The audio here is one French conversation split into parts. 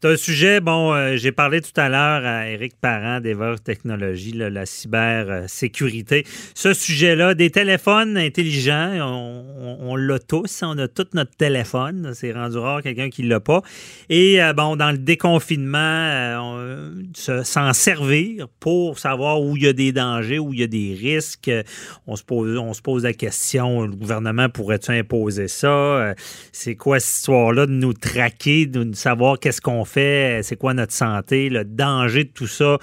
C'est un sujet, bon, euh, j'ai parlé tout à l'heure à Éric Parent d'Ever Technologies, la cybersécurité. Ce sujet-là, des téléphones intelligents, on, l'a tous, on a tout notre téléphone. C'est rendu rare quelqu'un qui ne l'a pas. Et euh, bon, dans le déconfinement, euh, s'en servir pour savoir où il y a des dangers, où il y a des risques. On se pose, on se pose la question, le gouvernement pourrait-il imposer ça? C'est quoi cette histoire-là de nous traquer, de savoir qu'est-ce qu'on fait, c'est quoi notre santé, le danger de tout ça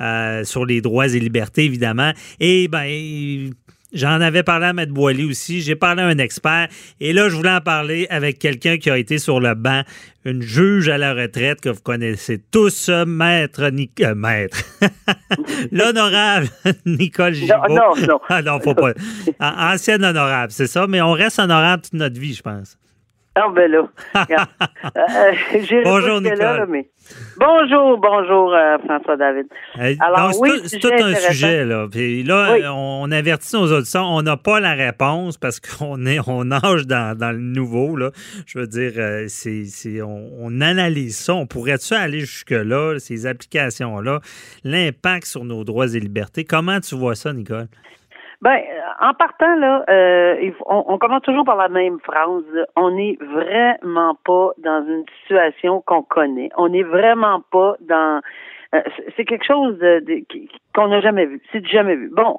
euh, sur les droits et libertés, évidemment. Et ben, J'en avais parlé à Maître Boily aussi. J'ai parlé à un expert. Et là, je voulais en parler avec quelqu'un qui a été sur le banc, une juge à la retraite que vous connaissez tous, Maître euh, Maître. L'honorable Nicole Gibault. Non, non, non. Ah non, faut pas. Ancienne honorable, c'est ça. Mais on reste honorable toute notre vie, je pense. Ah, ben là. Euh, bonjour, Nicole. Bonjour, bonjour, euh, François-David. Alors, oui, c'est tout un sujet, là. Puis là, on avertit nos auditeurs, on n'a pas la réponse parce qu'on est, on nage dans, dans, le nouveau, là. Je veux dire, euh, c'est, on, on, analyse ça. On pourrait-tu aller jusque-là, ces applications-là, l'impact sur nos droits et libertés? Comment tu vois ça, Nicole? Ben, euh, en partant là, euh, on, on, commence toujours par la même phrase. On n'est vraiment pas dans une situation qu'on connaît. On n'est vraiment pas dans euh, c'est quelque chose de, qu'on n'a jamais vu. C'est jamais vu. Bon,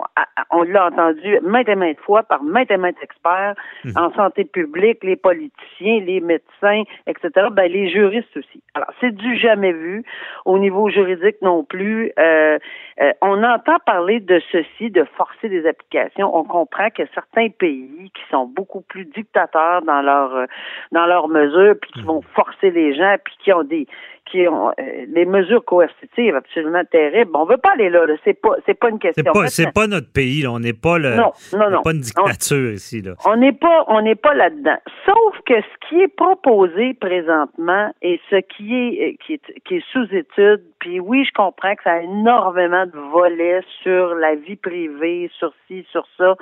on l'a entendu maintes et maintes fois par maintes et maintes experts mhm. en santé publique, les politiciens, les médecins, etc. Ben, les juristes aussi. Alors, c'est du jamais vu. Au niveau juridique non plus. Euh, euh, on entend parler de ceci, de forcer des applications. On comprend que certains pays qui sont beaucoup plus dictateurs dans leur dans leurs mesures, puis qui mhm. vont forcer les gens, puis qui ont des qui ont euh, les mesures coercitives absolument terribles. On veut pas aller là. C'est pas c'est pas une question. C'est pas c'est pas notre pays. Là. On n'est pas le. Non non non. Pas une dictature ici là. On n'est pas on n'est pas là-dedans. Sauf que ce qui est proposé présentement et ce qui est euh, qui est qui est sous étude. Puis oui, je comprends que ça a énormément de volets sur la vie privée, sur ci, sur ça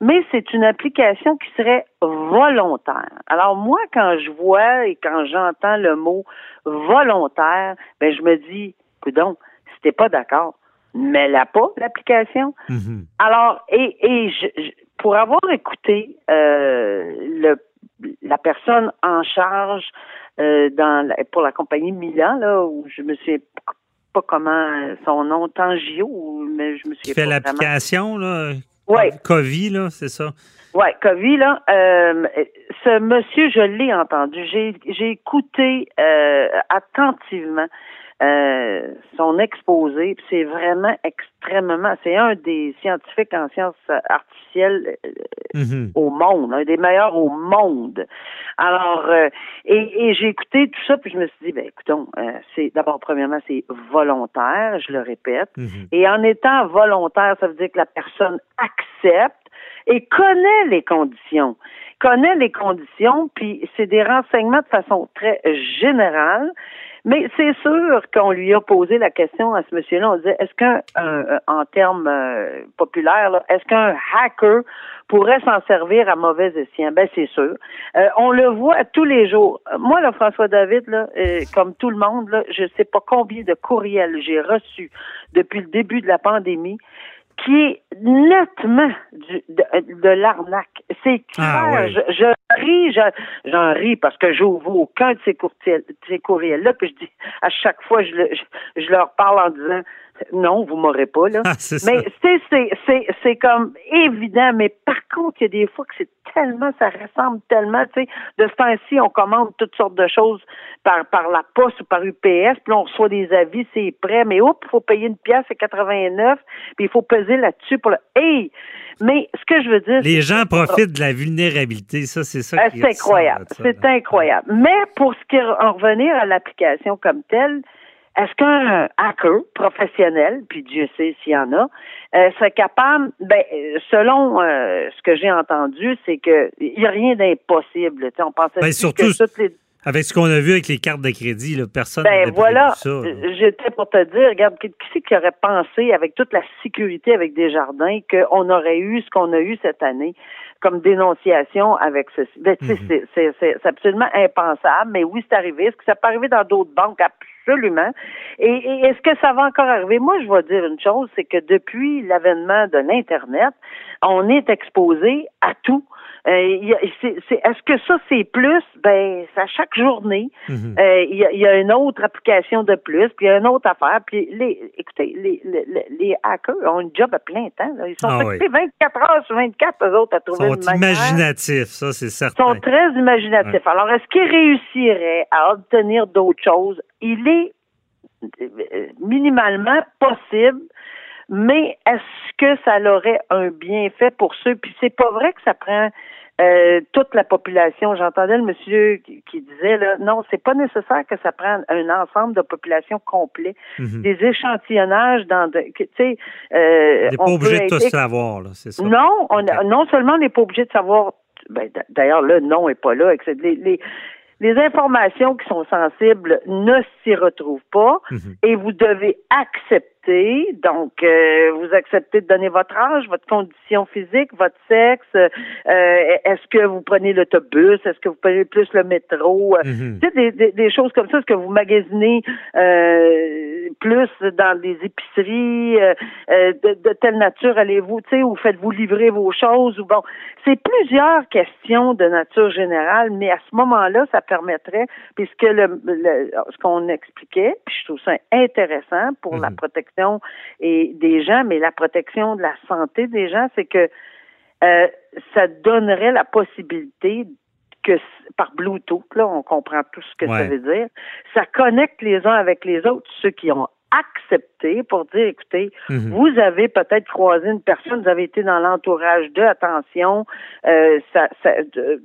mais c'est une application qui serait volontaire. Alors moi, quand je vois et quand j'entends le mot volontaire, ben je me dis, donc, si t'es pas d'accord, mets-la pas l'application. Mm-hmm. Alors et et je, pour avoir écouté euh, le la personne en charge euh, dans pour la compagnie Milan là où je me sais pas comment son nom Tangio mais je me suis fait l'application là Ouais. Covid, là, c'est ça? Oui, Covid, là. Euh, ce monsieur, je l'ai entendu. J'ai, j'ai écouté attentivement euh, son exposé. C'est vraiment extrêmement. C'est un des scientifiques en sciences artificielles mm-hmm. au monde, un des meilleurs au monde. Alors, et, et j'ai écouté tout ça, puis je me suis dit, ben écoutons, c'est d'abord premièrement c'est volontaire, je le répète, mm-hmm. et en étant volontaire, ça veut dire que la personne accepte et connaît les conditions. Connaît les conditions, puis c'est des renseignements de façon très générale. Mais c'est sûr qu'on lui a posé la question à ce monsieur-là. On disait, est-ce qu'un, en termes euh, populaires, est-ce qu'un hacker pourrait s'en servir à mauvais escient? Ben, c'est sûr. Euh, on le voit tous les jours. Moi, là, François David, là, euh, comme tout le monde, là, je sais pas combien de courriels j'ai reçus depuis le début de la pandémie qui est nettement du, de, l'arnaque. C'est ah, clair. je, je, ris, j'en ris parce que j'ouvre aucun de ces, ces courriels-là, puis je dis à chaque fois, je, je, je leur parle en disant non, vous m'aurez pas, là. Ah, mais c'est, c'est, c'est comme évident, mais par contre, il y a des fois que c'est tellement, ça ressemble tellement, tu sais, de ce temps-ci, on commande toutes sortes de choses par, par la poste ou par UPS, puis on reçoit des avis, c'est prêt, mais oups, il faut payer une pièce, c'est 89, puis il faut peser là-dessus pour le, hey! Mais ce que je veux dire. Les gens profitent de la vulnérabilité, ça, c'est ça. Ah, c'est incroyable. C'est incroyable. Mais pour ce qui est en revenir à l'application comme telle, est-ce qu'un hacker professionnel, puis Dieu sait s'il y en a, euh, serait capable, ben, selon euh, ce que j'ai entendu, c'est qu'il n'y a rien d'impossible. On pensait ben, surtout, que toutes les... Avec ce qu'on a vu avec les cartes de crédit, là, personne ben voilà, j'étais pour te dire, regarde, qui c'est qui aurait pensé avec toute la sécurité avec des jardins qu'on aurait eu ce qu'on a eu cette année? comme dénonciation avec ceci? Ben, mhm. C'est absolument impensable, mais oui, c'est arrivé. Est-ce que ça peut arriver dans d'autres banques? Absolument. Et, et est-ce que ça va encore arriver? Moi, je vais dire une chose, c'est que depuis l'avènement de l'Internet, on est exposé à tout. Euh, est-ce que ça, c'est plus? Ben, c'est à chaque journée. Mhm. Euh, il y, a, une autre application de plus, puis il y a une autre affaire. Puis, les, écoutez, les, les, les hackers ont un job à plein temps. Ils sont ah occupés 24 heures sur 24, eux autres, à trouver Ils sont imaginatifs, ça, c'est certain. Ils sont très imaginatifs. Alors, est-ce qu'ils réussiraient à obtenir d'autres choses? Il est euh, minimalement possible mais est-ce que ça aurait un bienfait pour ceux? Puis c'est pas vrai que ça prend euh, toute la population. J'entendais le monsieur qui, disait là, non, c'est pas nécessaire que ça prenne un ensemble de population complet. Mhm. Des échantillonnages dans de, tu sais, euh, on pas obligé de tout savoir, là, c'est ça. Non, on, non seulement on n'est pas obligé de savoir. Ben, d'ailleurs, le nom est pas là. Les, les, les informations qui sont sensibles ne s'y retrouvent pas mhm. et vous devez accepter donc, euh, vous acceptez de donner votre âge, votre condition physique, votre sexe. Euh, est-ce que vous prenez l'autobus? Est-ce que vous prenez plus le métro? Euh, mhm. Tu sais, des, des, choses comme ça. Est-ce que vous magasinez plus dans des épiceries? De, de, telle nature allez-vous? Tu sais, ou faites-vous livrer vos choses? Ou bon, c'est plusieurs questions de nature générale, mais à ce moment-là, ça permettrait, puisque le, ce qu'on expliquait, puis je trouve ça intéressant pour la mhm. Protection et des gens, mais la protection de la santé des gens, c'est que euh, ça donnerait la possibilité que par Bluetooth, là, on comprend tout ce que ça veut dire, ça connecte les uns avec les autres, ceux qui ont accepté pour dire, écoutez, mhm. vous avez peut-être croisé une personne, vous avez été dans l'entourage de, attention, euh, ça, ça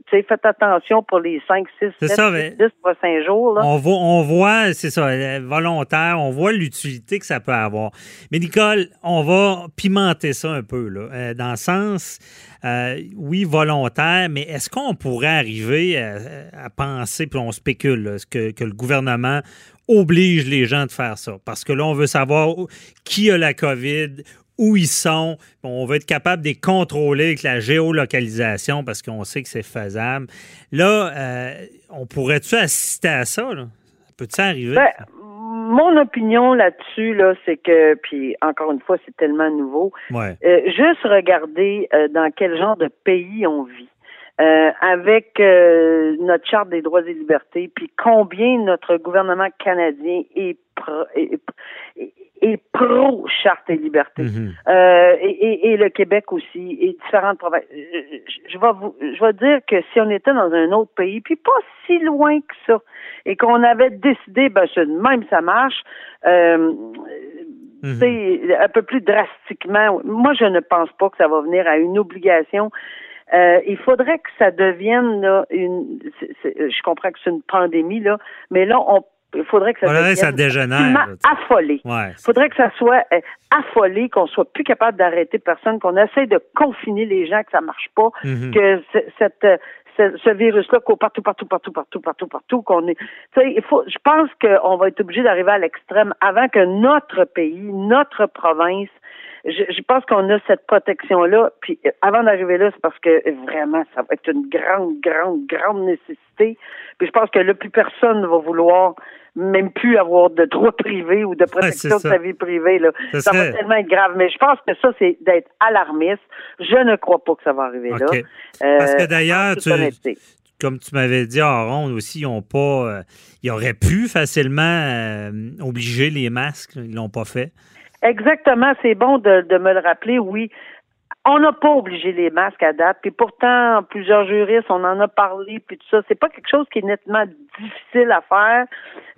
faites attention pour les 5, 6, 7, 10 prochains jours. Là. On voit, on voit c'est ça, euh, volontaire, on voit l'utilité que ça peut avoir. Mais Nicole, on va pimenter ça un peu, là, euh, dans le sens, euh, oui, volontaire, mais est-ce qu'on pourrait arriver à, penser, puis on spécule, que, que le gouvernement oblige les gens de faire ça? Parce que là, on veut savoir qui a la COVID, où ils sont. On veut être capable de les contrôler avec la géolocalisation parce qu'on sait que c'est faisable. Là, euh, on pourrait-tu assister à ça? Peut-tu arriver? Ben, mon opinion là-dessus, là, c'est que, puis encore une fois, c'est tellement nouveau. Euh, juste regarder euh, dans quel genre de pays on vit. Euh, avec euh, notre charte des droits et libertés, puis combien notre gouvernement canadien est pro, est, pro charte et libertés, mhm. euh, et, et, le Québec aussi, et différentes provinces. Je vais vous, je vais dire que si on était dans un autre pays, puis pas si loin que ça, et qu'on avait décidé, ben c'est même ça marche. Euh, mhm. un peu plus drastiquement. Moi, je ne pense pas que ça va venir à une obligation euh, il faudrait que ça devienne là, une. je comprends que c'est une pandémie là, mais là on il faudrait que ça dégénère, affolé. Il faudrait que ça soit euh, affolé, qu'on soit plus capable d'arrêter personne, qu'on essaie de confiner les gens, que ça marche pas, mhm. que cette ce, virus-là court partout, partout, partout, partout, partout, partout, qu'on est. il faut. Je pense qu'on va être obligé d'arriver à l'extrême avant que notre pays, notre province je, pense qu'on a cette protection-là. Puis euh, avant d'arriver là, c'est parce que vraiment, ça va être une grande, grande, grande nécessité. Puis je pense que là, plus personne ne va vouloir même plus avoir de droit privé ou de protection de sa vie privée. Là. Ça, va tellement être grave. Mais je pense que ça, c'est d'être alarmiste. Je ne crois pas que ça va arriver là. Euh, parce que d'ailleurs, comme tu m'avais dit en ronde aussi, ils ont pas. Euh, ils auraient pu facilement obliger les masques. Ils l'ont pas fait. Exactement, c'est bon de, de, me le rappeler, oui. On n'a pas obligé les masques à date, puis pourtant, plusieurs juristes, on en a parlé, puis tout ça. C'est pas quelque chose qui est nettement difficile à faire,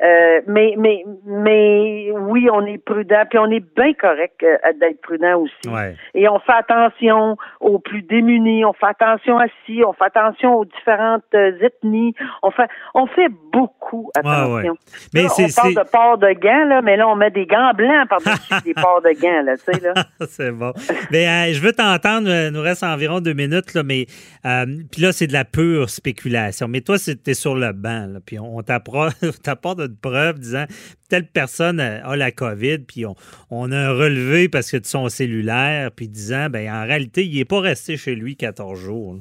euh, mais mais mais oui, on est prudent, puis on est bien correct euh, d'être prudent aussi. Et on fait attention aux plus démunis, on fait attention à ci, on fait attention aux différentes euh, ethnies, on fait on fait beaucoup attention. Mais c'est on parle de port de gants là, mais là on met des gants blancs par-dessus des ports de gants là, tu sais là. c'est bon. Mais je veux t'entendre, il nous reste environ deux minutes là, mais puis là c'est de la pure spéculation. Mais toi c'était sur le banc, là, puis on t'apporte une preuve disant telle personne a la COVID, puis on, a un relevé parce que de son cellulaire, puis disant, ben en réalité, il n'est pas resté chez lui 14 jours.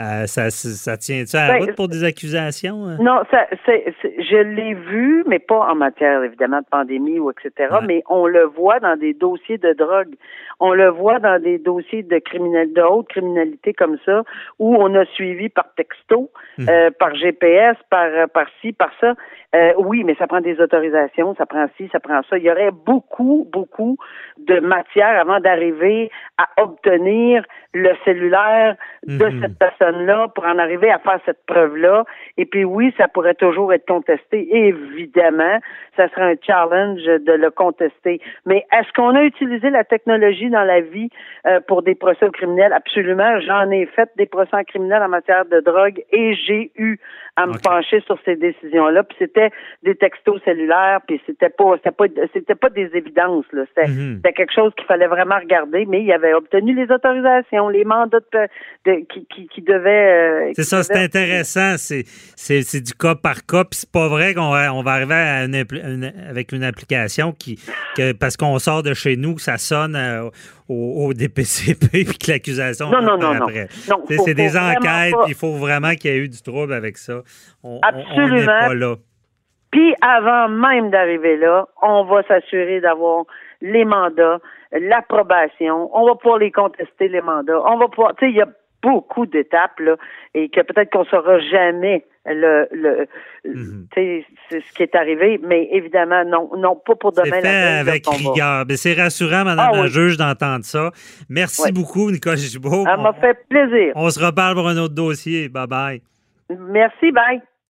Euh, ça, ça tient-tu à la ben, route pour des accusations? Hein? Non, ça, je l'ai vu, mais pas en matière, évidemment, de pandémie ou etc., mais on le voit dans des dossiers de drogue. On le voit dans des dossiers de criminel, de haute criminalité comme ça, où on a suivi par texto, hum. euh, par GPS, par, par ci, par ça. Euh, oui, mais ça prend des autorisations, ça prend ci, ça prend ça. Il y aurait beaucoup, beaucoup de matière avant d'arriver à obtenir le cellulaire de mhm. cette personne-là pour en arriver à faire cette preuve-là. Et puis oui, ça pourrait toujours être contesté. évidemment, ça serait un challenge de le contester. Mais est-ce qu'on a utilisé la technologie dans la vie euh, pour des procès criminels? Absolument. J'en ai fait des procès criminels en matière de drogue et j'ai eu à me pencher sur ces décisions-là. Puis c'était des textos cellulaires, puis c'était pas c'était pas c'était pas des évidences. Là. C'était, mhm. c'était quelque chose qu'il fallait vraiment regarder, mais il avait obtenu les autorisations, les mandats de, qui, qui, qui, Euh, c'est ça, c'est intéressant. C'est, c'est, c'est du cas par cas, puis c'est pas vrai qu'on va, on va arriver à une, avec une application qui que, parce qu'on sort de chez nous, ça sonne euh, au, DPCP puis que l'accusation non, non, non, après. non. c'est des enquêtes, il faut vraiment qu'il y ait eu du trouble avec ça. On, Absolument. pas là. Puis avant même d'arriver là, on va s'assurer d'avoir les mandats, l'approbation, on va pouvoir les contester les mandats, on va pouvoir, tu sais, il y a beaucoup d'étapes là, et que peut-être qu'on saura jamais le, le mhm. ce qui est arrivé, mais évidemment non, non pas pour demain. Fait avec rigueur. C'est rassurant, Madame ah la juge, d'entendre ça. Merci beaucoup, Nicole Gibault. Ça m'a fait plaisir. On se reparle pour un autre dossier. Bye bye. Merci, bye.